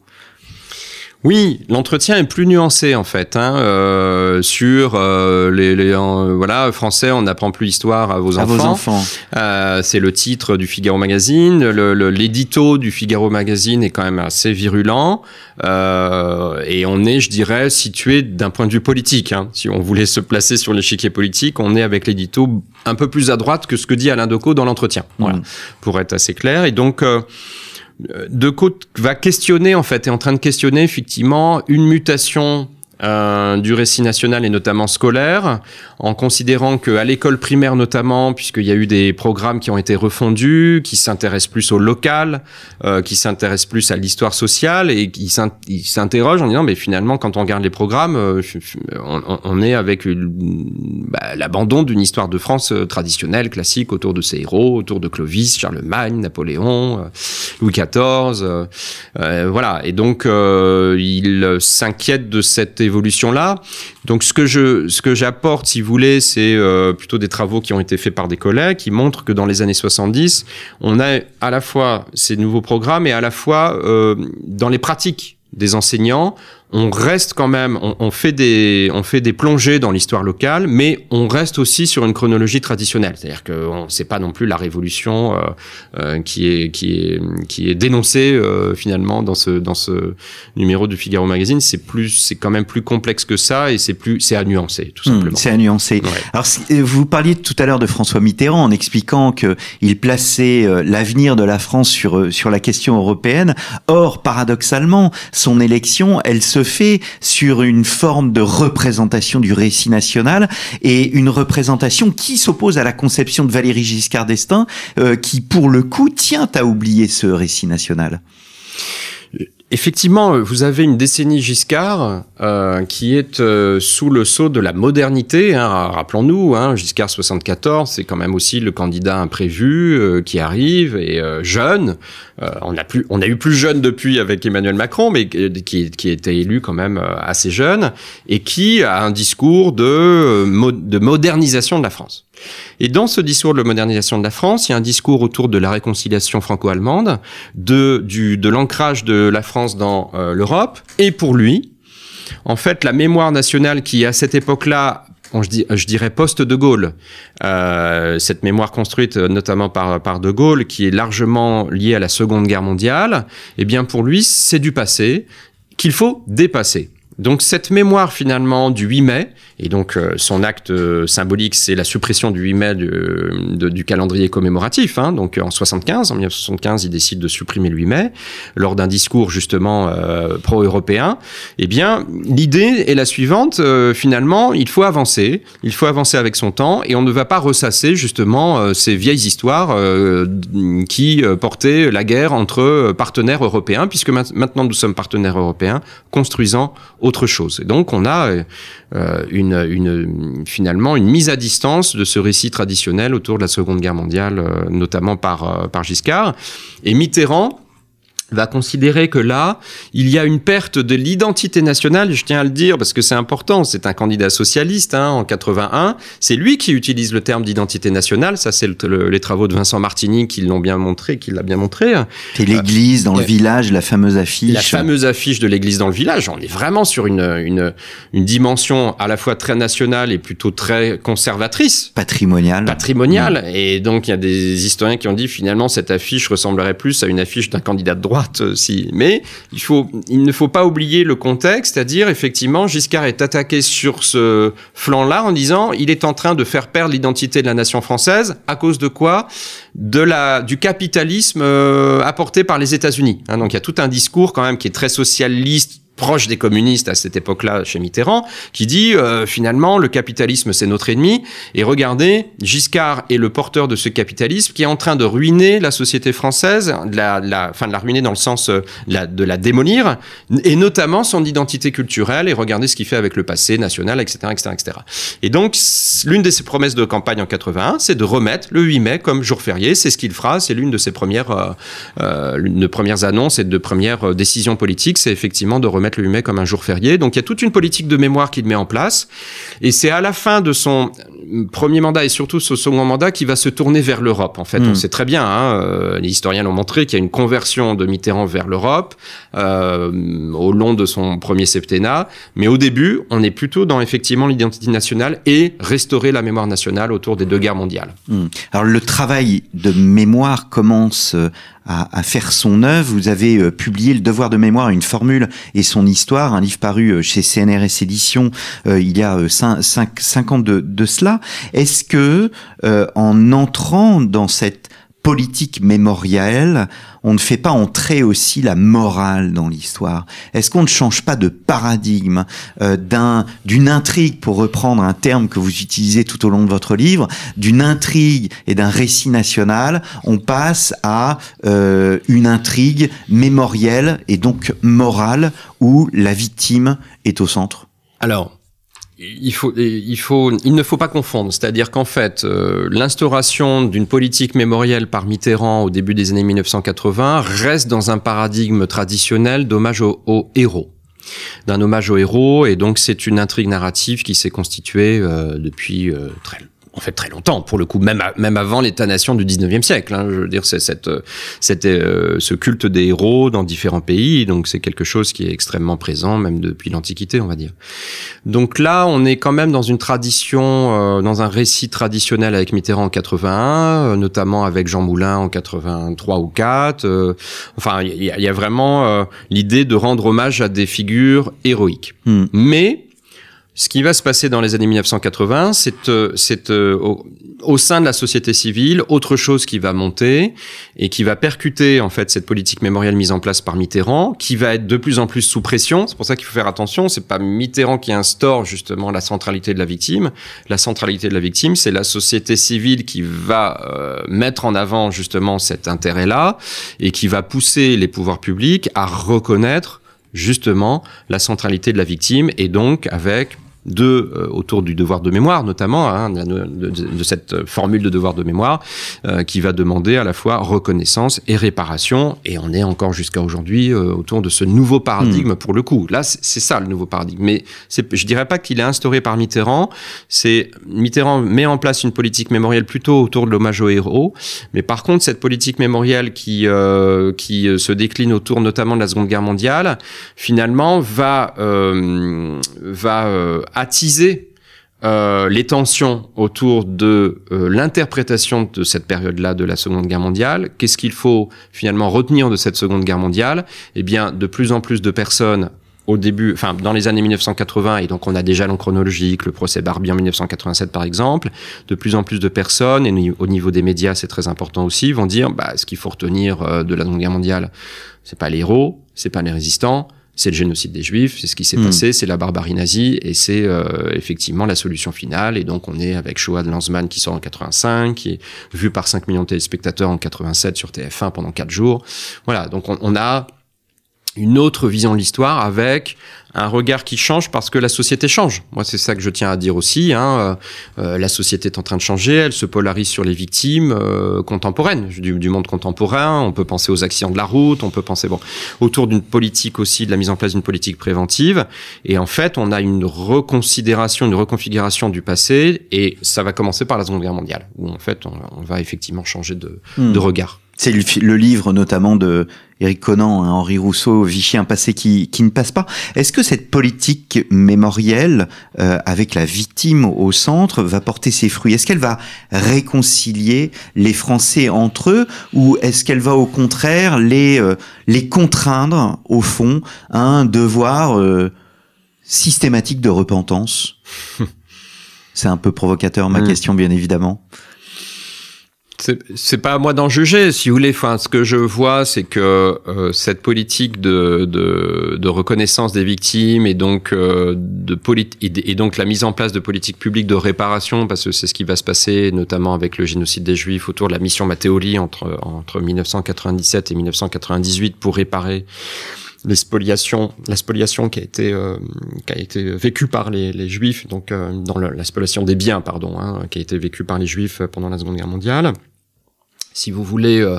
Oui, l'entretien est plus nuancé en fait. Hein, euh, sur euh, les, les voilà français, on n'apprend plus l'histoire à vos à enfants. Vos enfants. Euh, c'est le titre du Figaro Magazine. L'édito du Figaro Magazine est quand même assez virulent euh, et on est, je dirais, situé d'un point de vue politique. Hein, si on voulait se placer sur l'échiquier politique, on est avec l'édito un peu plus à droite que ce que dit Alain Decaux dans l'entretien. Voilà, mmh. pour être assez clair. Et donc euh, de Côte va questionner en fait, est en train de questionner effectivement une mutation euh, du récit national et notamment scolaire, en considérant que à l'école primaire notamment, puisqu'il y a eu des programmes qui ont été refondus, qui s'intéressent plus au local, euh, qui s'intéressent plus à l'histoire sociale et qui s'interrogent en disant mais finalement quand on regarde les programmes, euh, on, est avec bah, l'abandon d'une histoire de France euh, traditionnelle, classique, autour de ses héros, autour de Clovis, Charlemagne, Napoléon, euh, Louis XIV, voilà. Et donc il s'inquiète de cette évolution-là. Donc ce que je, ce que j'apporte, si vous voulez, c'est euh, plutôt des travaux qui ont été faits par des collègues qui montrent que dans les années 70, on a à la fois ces nouveaux programmes et à la fois euh, dans les pratiques des enseignants, on reste quand même, on, fait des, on fait des plongées dans l'histoire locale, mais on reste aussi sur une chronologie traditionnelle. C'est-à-dire que c'est pas non plus la révolution euh, euh, qui est qui est qui est dénoncée euh, finalement dans ce dans ce numéro du Figaro Magazine. C'est plus, c'est quand même plus complexe que ça et c'est plus, c'est à nuancer tout hmm, simplement. c'est à nuancer. Alors vous parliez tout à l'heure de François Mitterrand en expliquant que il plaçait l'avenir de la France sur sur la question européenne. Or paradoxalement, son élection, elle se fait sur une forme de représentation du récit national et une représentation qui s'oppose à la conception de Valéry Giscard d'Estaing, euh, qui pour le coup tient à oublier ce récit national. Effectivement, vous avez une décennie Giscard euh, qui est euh, sous le sceau de la modernité. Hein, Rappelons-nous, hein, Giscard 74, c'est quand même aussi le candidat imprévu euh, qui arrive et euh, jeune. Euh, on a plus, on a eu plus jeune depuis avec Emmanuel Macron, mais qui, qui était élu quand même assez jeune et qui a un discours de, de modernisation de la France. Et dans ce discours de modernisation de la France, il y a un discours autour de la réconciliation franco-allemande, de, l'ancrage de la France dans euh, l'Europe. Et pour lui, en fait, la mémoire nationale qui, à cette époque-là, je, dirais post-De Gaulle, euh, cette mémoire construite notamment par, par De Gaulle, qui est largement liée à la Seconde Guerre mondiale, eh bien pour lui, c'est du passé qu'il faut dépasser. Donc cette mémoire finalement du 8 mai, et donc euh, son acte euh, symbolique, c'est la suppression du 8 mai du, calendrier commémoratif. Hein, donc en 75, en 1975, il décide de supprimer le 8 mai lors d'un discours justement euh, pro-européen. Eh bien, l'idée est la suivante. finalement, il faut avancer, il faut avancer avec son temps, et on ne va pas ressasser justement ces vieilles histoires qui portaient la guerre entre partenaires européens, puisque maintenant nous sommes partenaires européens, construisant Et donc on a euh, une, une, finalement une mise à distance de ce récit traditionnel autour de la Seconde Guerre mondiale, euh, notamment par, euh, par Giscard. Et Mitterrand, va considérer que là, il y a une perte de l'identité nationale, je tiens à le dire parce que c'est important, c'est un candidat socialiste hein, en 81, c'est lui qui utilise le terme d'identité nationale, ça c'est les travaux de Vincent Martini qui l'ont bien montré, qui l'a bien montré. C'est l'église dans le village, la fameuse affiche. La fameuse affiche de l'église dans le village, on est vraiment sur une, une, une dimension à la fois très nationale et plutôt très conservatrice. Patrimoniale. Patrimoniale, et donc il y a des historiens qui ont dit finalement cette affiche ressemblerait plus à une affiche d'un candidat de droite Mais il, faut, il ne faut pas oublier le contexte, c'est-à-dire effectivement, Giscard est attaqué sur ce flanc-là en disant il est en train de faire perdre l'identité de la nation française à cause de quoi? De la du capitalisme euh, apporté par les États-Unis. Hein, donc il y a tout un discours quand même qui est très socialiste proche des communistes à cette époque-là chez Mitterrand, qui dit euh, finalement le capitalisme c'est notre ennemi. Et regardez, Giscard est le porteur de ce capitalisme qui est en train de ruiner la société française, de la, enfin de la ruiner dans le sens euh, de la démolir, et notamment son identité culturelle. Et regardez ce qu'il fait avec le passé national, etc., etc., etc. Et donc l'une de ses promesses de campagne en 81, c'est de remettre le 8 mai comme jour férié. C'est ce qu'il fera. C'est l'une de ses premières, euh, de premières annonces et de premières décisions politiques, c'est effectivement de remettre le 8 mai comme un jour férié. Donc il y a toute une politique de mémoire qu'il met en place. Et c'est à la fin de son premier mandat et surtout ce second mandat qui va se tourner vers l'Europe. En fait, on hmm. sait très bien, hein, euh, les historiens l'ont montré, qu'il y a une conversion de Mitterrand vers l'Europe euh, au long de son premier septennat. Mais au début, on est plutôt dans effectivement l'identité nationale et restaurer la mémoire nationale autour des deux guerres mondiales. Hmm. Alors le travail de mémoire commence euh, à, faire son œuvre. Vous avez euh, publié Le devoir de mémoire, une formule et son histoire, un livre paru euh, chez CNRS Éditions euh, il y a 5, ans de, de cela. Est-ce que en entrant dans cette politique mémorielle, on ne fait pas entrer aussi la morale dans l'histoire? Est-ce qu'on ne change pas de paradigme euh, d'un d'une intrigue, pour reprendre un terme que vous utilisez tout au long de votre livre, d'une intrigue et d'un récit national, on passe à euh, une intrigue mémorielle et donc morale où la victime est au centre? Alors, il faut, il faut, il ne faut pas confondre. C'est-à-dire qu'en fait, euh, l'instauration d'une politique mémorielle par Mitterrand au début des années 1980 reste dans un paradigme traditionnel d'hommage aux, héros d'un hommage aux héros et donc c'est une intrigue narrative qui s'est constituée euh, depuis euh, très en fait très longtemps, pour le coup, même, même avant l'État-nation du 19e siècle. Hein, je veux dire, c'est cette, cette, euh, ce culte des héros dans différents pays, donc c'est quelque chose qui est extrêmement présent, même depuis l'Antiquité, on va dire. Donc là, on est quand même dans une tradition, euh, dans un récit traditionnel avec Mitterrand en 81, euh, notamment avec Jean Moulin en 83 ou 4. enfin, il y, a vraiment l'idée de rendre hommage à des figures héroïques. Hmm. Mais ce qui va se passer dans les années 1980, c'est euh, euh, au, au, sein de la société civile autre chose qui va monter et qui va percuter en fait cette politique mémorielle mise en place par Mitterrand, qui va être de plus en plus sous pression. C'est pour ça qu'il faut faire attention. C'est pas Mitterrand qui instaure justement la centralité de la victime. La centralité de la victime, c'est la société civile qui va euh, mettre en avant justement cet intérêt-là et qui va pousser les pouvoirs publics à reconnaître justement la centralité de la victime et donc avec de euh, autour du devoir de mémoire notamment hein, de, cette formule de devoir de mémoire euh, qui va demander à la fois reconnaissance et réparation et on est encore jusqu'à aujourd'hui euh, autour de ce nouveau paradigme hmm. pour le coup. Là c'est ça le nouveau paradigme. Mais je dirais pas qu'il est instauré par Mitterrand. C'est Mitterrand met en place une politique mémorielle plutôt autour de l'hommage aux héros. Mais par contre cette politique mémorielle qui qui se décline autour notamment de la Seconde Guerre mondiale finalement va va attiser euh, les tensions autour de euh, l'interprétation de cette période-là de la Seconde Guerre mondiale. Qu'est-ce qu'il faut finalement retenir de cette Seconde Guerre mondiale? Eh bien, de plus en plus de personnes au début, enfin dans les années 1980, et donc on a déjà chronologique, le procès Barbie en 1987 par exemple, de plus en plus de personnes, et au niveau des médias c'est très important aussi, vont dire bah, ce qu'il faut retenir euh, de la Seconde Guerre mondiale, c'est pas les héros, c'est pas les résistants, c'est le génocide des juifs, c'est ce qui s'est hmm. passé, c'est la barbarie nazie, et c'est euh, effectivement la solution finale. Et donc on est avec Shoah de Lanzmann qui sort en 85, qui est vu par 5 millions de téléspectateurs en 87 sur TF1 pendant 4 jours. Voilà, donc on, on a une autre vision de l'histoire avec un regard qui change parce que la société change. Moi, c'est ça que je tiens à dire aussi. Hein. Euh, euh, la société est en train de changer, elle se polarise sur les victimes euh, contemporaines du, du, monde contemporain. On peut penser aux accidents de la route, on peut penser bon autour d'une politique aussi, de la mise en place d'une politique préventive. Et en fait, on a une reconsidération, une reconfiguration du passé, et ça va commencer par la Seconde Guerre mondiale, où en fait, on, on va effectivement changer de, hmm. de regard. C'est le, livre notamment de Éric Conan, hein, Henri Rousseau, Vichy, un passé qui, qui ne passe pas. Est-ce que cette politique mémorielle, euh, avec la victime au centre, va porter ses fruits? Est-ce qu'elle va réconcilier les Français entre eux ou est-ce qu'elle va au contraire les, euh, les contraindre, au fond, à un devoir euh, systématique de repentance? C'est un peu provocateur ma hmm. question, bien évidemment c'est pas à moi d'en juger, si vous voulez. Enfin, ce que je vois, c'est que euh, cette politique de, de, de, reconnaissance des victimes et donc euh, de et, donc la mise en place de politiques publiques de réparation, parce que c'est ce qui va se passer, notamment avec le génocide des Juifs autour de la mission Matteoli entre entre 1997 et 1998 pour réparer les spoliations, la spoliation qui a été euh, qui a été vécue par les, les juifs, donc euh, dans la spoliation des biens, pardon, hein, qui a été vécue par les juifs pendant la Seconde Guerre mondiale si vous voulez, euh,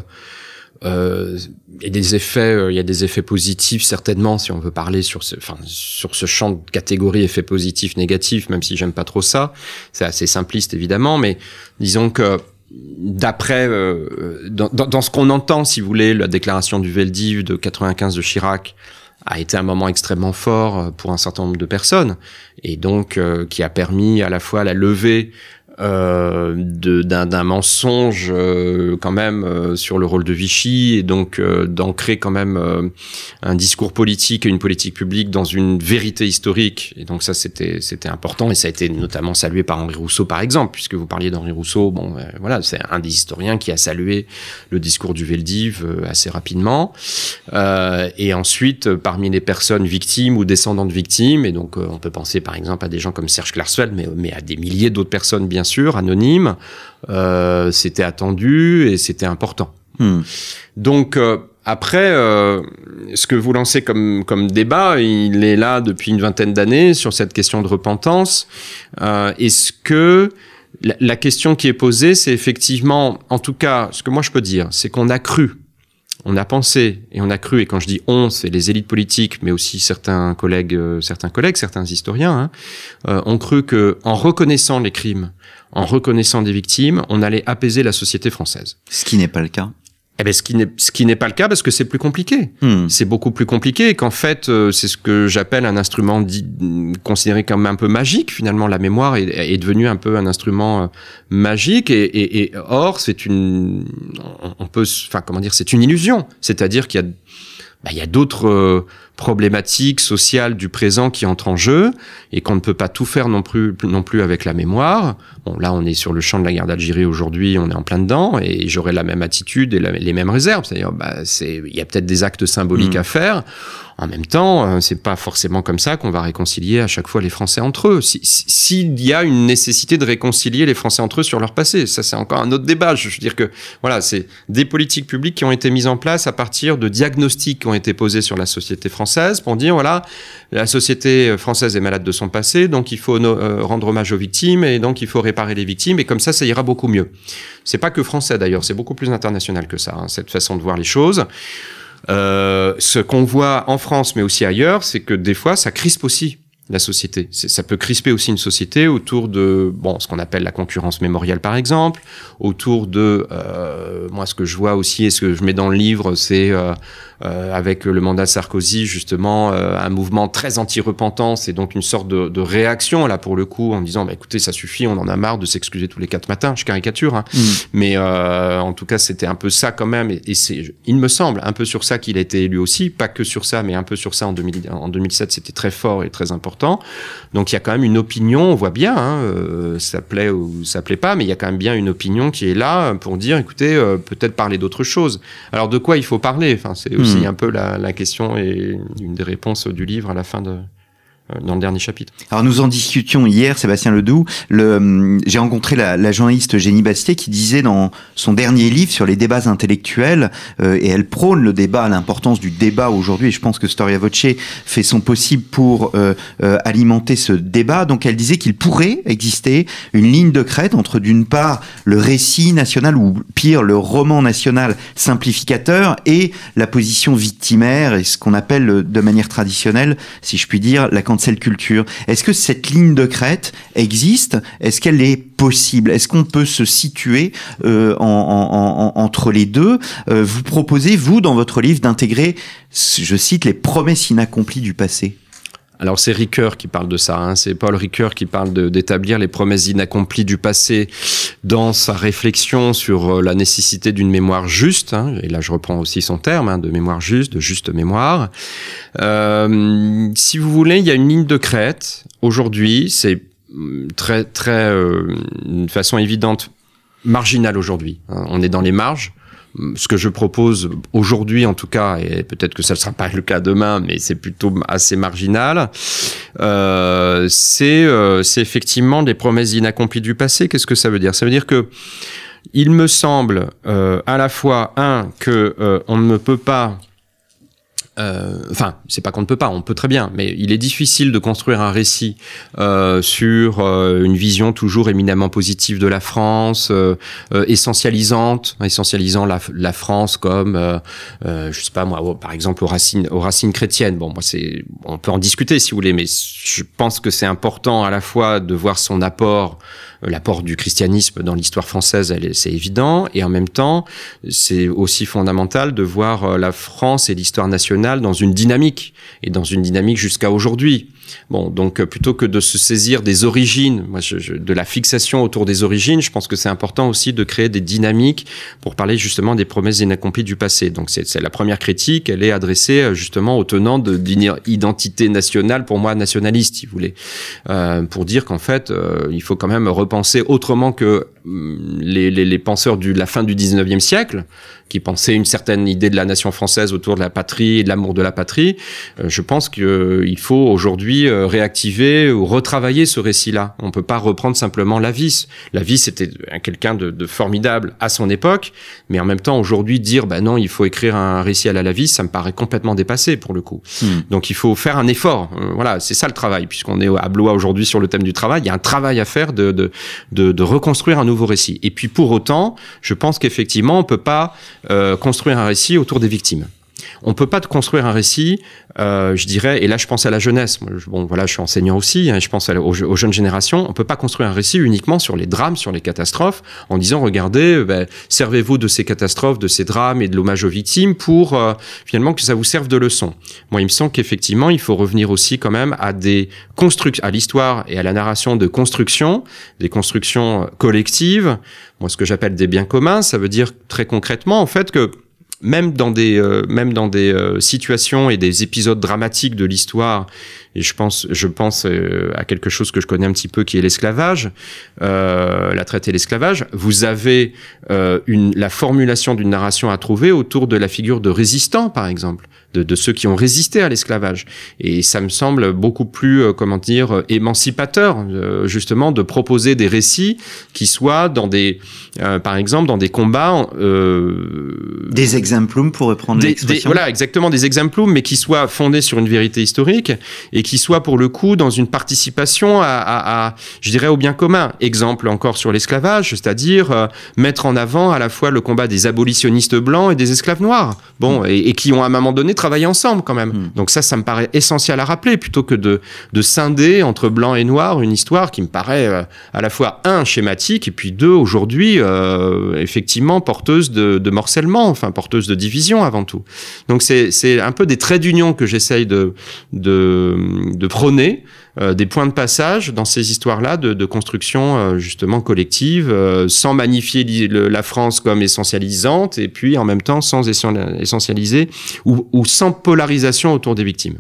euh, y a des effets, euh, il y a des effets positifs certainement si on veut parler sur ce, enfin sur ce champ de catégorie effets positifs, négatifs, même si j'aime pas trop ça. C'est assez simpliste évidemment, mais disons que d'après euh, dans, dans, ce qu'on entend, si vous voulez, la déclaration du Veldiv de 95 de Chirac a été un moment extrêmement fort pour un certain nombre de personnes et donc qui a permis à la fois la levée euh, d'un mensonge euh, quand même euh, sur le rôle de Vichy et donc euh, d'ancrer quand même un discours politique et une politique publique dans une vérité historique. Et donc ça c'était c'était important et ça a été notamment salué par Henri Rousseau par exemple puisque vous parliez d'Henri Rousseau. Bon voilà c'est un des historiens qui a salué le discours du Veldiv assez rapidement. Et ensuite parmi les personnes victimes ou descendants de victimes et donc on peut penser par exemple à des gens comme Serge Klarsfeld mais mais à des milliers d'autres personnes bien sûr, anonyme. Euh, c'était attendu et c'était important. Hmm. Donc euh, après, euh, ce que vous lancez comme, comme débat, il est là depuis une vingtaine d'années sur cette question de repentance. Est-ce que la, question qui est posée, c'est effectivement, en tout cas, ce que moi je peux dire, c'est qu'on a cru on a pensé et on a cru, et quand je dis on, c'est les élites politiques, mais aussi certains collègues, euh, certains collègues, certains historiens, hein, euh, ont cru que en reconnaissant les crimes, en reconnaissant des victimes, on allait apaiser la société française. Ce qui n'est pas le cas. Eh ben, ce qui n'est ce qui n'est pas le cas parce que c'est plus compliqué. Hmm. C'est beaucoup plus compliqué qu'en fait euh, c'est ce que j'appelle un instrument dit, considéré comme un peu magique finalement la mémoire est, est devenu un peu un instrument euh, magique et, et, et or c'est une on peut enfin comment dire c'est une illusion. C'est-à-dire qu'il y a bah, il y a d'autres euh, problématiques sociales du présent qui entrent en jeu et qu'on ne peut pas tout faire non plus non plus avec la mémoire. Bon, là, on est sur le champ de la guerre d'Algérie aujourd'hui, on est en plein dedans et j'aurais la même attitude et les mêmes réserves. C'est-à-dire, bah, c'est, il y a peut-être des actes symboliques mmh. à faire. En même temps, euh, c'est pas forcément comme ça qu'on va réconcilier à chaque fois les Français entre eux. S'il y a une nécessité de réconcilier les Français entre eux sur leur passé, ça c'est encore un autre débat. Je veux dire que voilà, c'est des politiques publiques qui ont été mises en place à partir de diagnostics qui ont été posés sur la société française pour dire voilà, la société française est malade de son passé, donc il faut euh, rendre hommage aux victimes et donc il faut réparer les victimes et comme ça, ça ira beaucoup mieux. C'est pas que français d'ailleurs, c'est beaucoup plus international que ça, hein, cette façon de voir les choses. Euh, ce qu'on voit en France, mais aussi ailleurs, c'est que des fois, ça crispe aussi la société. Ça peut crisper aussi une société autour de bon, ce qu'on appelle la concurrence mémorielle, par exemple, autour de euh, moi, ce que je vois aussi et ce que je mets dans le livre, c'est euh, euh, avec le mandat de Sarkozy, justement, euh, un mouvement très anti-repentance et donc une sorte de, de, réaction, là, pour le coup, en disant, bah, écoutez, ça suffit, on en a marre de s'excuser tous les quatre matins. Je caricature, hein. Mm. Mais euh, en tout cas, c'était un peu ça quand même. Et, et c'est, il me semble, un peu sur ça qu'il a été élu aussi. Pas que sur ça, mais un peu sur ça en, 2000, en 2007, c'était très fort et très important. Donc il y a quand même une opinion, on voit bien, hein, euh, ça plaît ou ça plaît pas, mais il y a quand même bien une opinion qui est là pour dire, écoutez, euh, peut-être parler d'autre chose. Alors de quoi il faut parler? Enfin, c'est aussi mmh. un peu la, la, question et une des réponses du livre à la fin de, dans le dernier chapitre. Alors nous en discutions hier, Sébastien Ledoux. Le, j'ai rencontré la, la, journaliste Génie Bastier qui disait dans son dernier livre sur les débats intellectuels, euh, et elle prône le débat, l'importance du débat aujourd'hui, et je pense que Storia Voce fait son possible pour euh, euh, alimenter ce débat. Donc elle disait qu'il pourrait exister une ligne de crête entre d'une part le récit national, ou pire le roman national simplificateur, et la position victimaire, et ce qu'on appelle de manière traditionnelle, si je puis dire, la cancel culture. Est-ce que cette ligne de crête existe? Est-ce qu'elle est possible? Est-ce qu'on peut se situer euh, en, en, en, entre les deux? Euh, Vous proposez, vous, dans votre livre, d'intégrer, je cite, les promesses inaccomplies du passé. Alors c'est Ricoeur qui parle de ça, hein. c'est Paul Ricoeur qui parle d'établir les promesses inaccomplies du passé dans sa réflexion sur euh, la nécessité d'une mémoire juste, hein. et là je reprends aussi son terme, hein, de mémoire juste, de juste mémoire. Euh, si vous voulez, il y a une ligne de crête, aujourd'hui, c'est mm, très, très, euh, façon évidente, marginale aujourd'hui. On est dans les marges, ce que je propose aujourd'hui en tout cas, et peut-être que ça ne sera pas le cas demain, mais c'est plutôt assez marginal, euh, c'est euh, effectivement des promesses inaccomplies du passé. Qu'est-ce que ça veut dire? Ça veut dire que il me semble euh, à la fois, un, que euh, on ne peut pas euh, enfin, c'est pas qu'on ne peut pas, on peut très bien, mais il est difficile de construire un récit euh, sur euh, une vision toujours éminemment positive de la France, euh, euh, essentialisante, essentialisant la, la France comme, je sais pas moi, par exemple aux racines, aux racines chrétiennes. Bon, moi c'est, on peut en discuter si vous voulez, mais je pense que c'est important à la fois de voir son apport l'apport du christianisme dans l'histoire française, c'est évident, et en même temps, c'est aussi fondamental de voir la France et l'histoire nationale dans une dynamique, et dans une dynamique jusqu'à aujourd'hui. Bon, donc euh, plutôt que de se saisir des origines, moi, je, je, de la fixation autour des origines, je pense que c'est important aussi de créer des dynamiques pour parler justement des promesses inaccomplies du passé. Donc c'est la première critique, elle est adressée euh, justement aux tenants d'une identité nationale, pour moi nationaliste, si vous voulez, euh, pour dire qu'en fait, euh, il faut quand même repenser autrement que hum, les, les, les penseurs de la fin du 19e siècle, qui pensaient une certaine idée de la nation française autour de la patrie et de l'amour de la patrie. Euh, je pense qu'il euh, faut aujourd'hui euh, réactiver ou retravailler ce récit-là. On peut pas reprendre simplement la vis. La vis était quelqu'un de, de, formidable à son époque, mais en même temps aujourd'hui dire bah non, il faut écrire un récit à la Lavis, ça me paraît complètement dépassé pour le coup. Hmm. Donc il faut faire un effort. Voilà, c'est ça le travail. Puisqu'on est à Blois aujourd'hui sur le thème du travail, il y a un travail à faire de, de, de, de reconstruire un nouveau récit. Et puis pour autant, je pense qu'effectivement, on peut pas construire un récit autour des victimes. On peut pas construire un récit, euh, je dirais, et là je pense à la jeunesse. Je, bon, voilà, je suis enseignant aussi, hein, je pense aux, jeunes générations. On peut pas construire un récit uniquement sur les drames, sur les catastrophes, en disant regardez, euh, ben, servez-vous de ces catastrophes, de ces drames et de l'hommage aux victimes pour euh, finalement que ça vous serve de leçon. Moi, il me semble qu'effectivement, il faut revenir aussi quand même à des constructions, à l'histoire et à la narration de construction, des constructions collectives. Moi, ce que j'appelle des biens communs, ça veut dire très concrètement en fait que même dans des, euh, même dans des euh, situations et des épisodes dramatiques de l'histoire, et je pense, je pense euh, à quelque chose que je connais un petit peu qui est l'esclavage, la traite et l'esclavage, vous avez une, la formulation d'une narration à trouver autour de la figure de résistant, par exemple. De, de, ceux qui ont résisté à l'esclavage. Et ça me semble beaucoup plus, euh, comment dire, émancipateur, euh, justement, de proposer des récits qui soient dans des, euh, par exemple, dans des combats. des exemplums, pour reprendre l'expression. Voilà, exactement, des exemplums, mais qui soient fondés sur une vérité historique et qui soient, pour le coup, dans une participation à, à, à je dirais, au bien commun. Exemple encore sur l'esclavage, c'est-à-dire mettre en avant à la fois le combat des abolitionnistes blancs et des esclaves noirs. Bon, et, et qui ont à un moment donné travailler ensemble quand même. Hmm. Donc ça, ça me paraît essentiel à rappeler plutôt que de, de scinder entre blanc et noir une histoire qui me paraît euh, à la fois un schématique et puis deux aujourd'hui euh, effectivement porteuse de, de morcellement, enfin porteuse de division avant tout. Donc c'est un peu des traits d'union que j'essaye de, de de prôner. euh, des points de passage dans ces histoires-là de, de construction euh, justement collective, euh, sans magnifier li- le- la France comme essentialisante et puis en même temps sans essen- essentialiser ou, ou sans polarisation autour des victimes.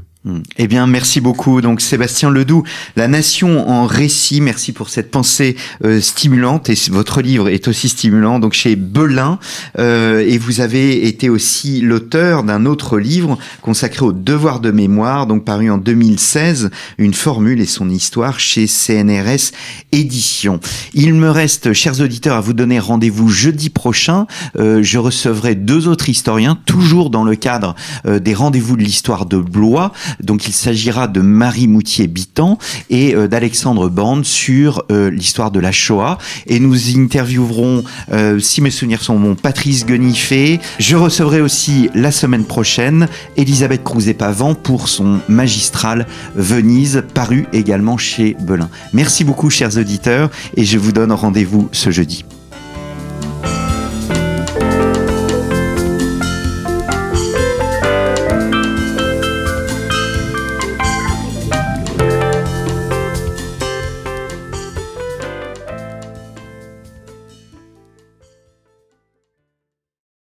Eh bien, merci beaucoup. Donc, Sébastien Ledoux, La Nation en récit. Merci pour cette pensée euh, stimulante. Et votre livre est aussi stimulant. Donc, chez Belin. Euh, et vous avez été aussi l'auteur d'un autre livre consacré au devoir de mémoire, donc paru en 2016, une formule et son histoire chez CNRS Éditions. Il me reste, chers auditeurs, à vous donner rendez-vous jeudi prochain. Euh, je recevrai deux autres historiens, toujours dans le cadre des rendez-vous de l'histoire de Blois. Donc il s'agira de Marie Moutier-Bitan et euh, d'Alexandre Bande sur euh, l'histoire de la Shoah. Et nous interviewerons, euh, si mes souvenirs sont bons, Patrice Guenifé. Je recevrai aussi la semaine prochaine Elisabeth Crouzet-Pavant pour son magistral Venise, paru également chez Belin. Merci beaucoup chers auditeurs et je vous donne rendez-vous ce jeudi.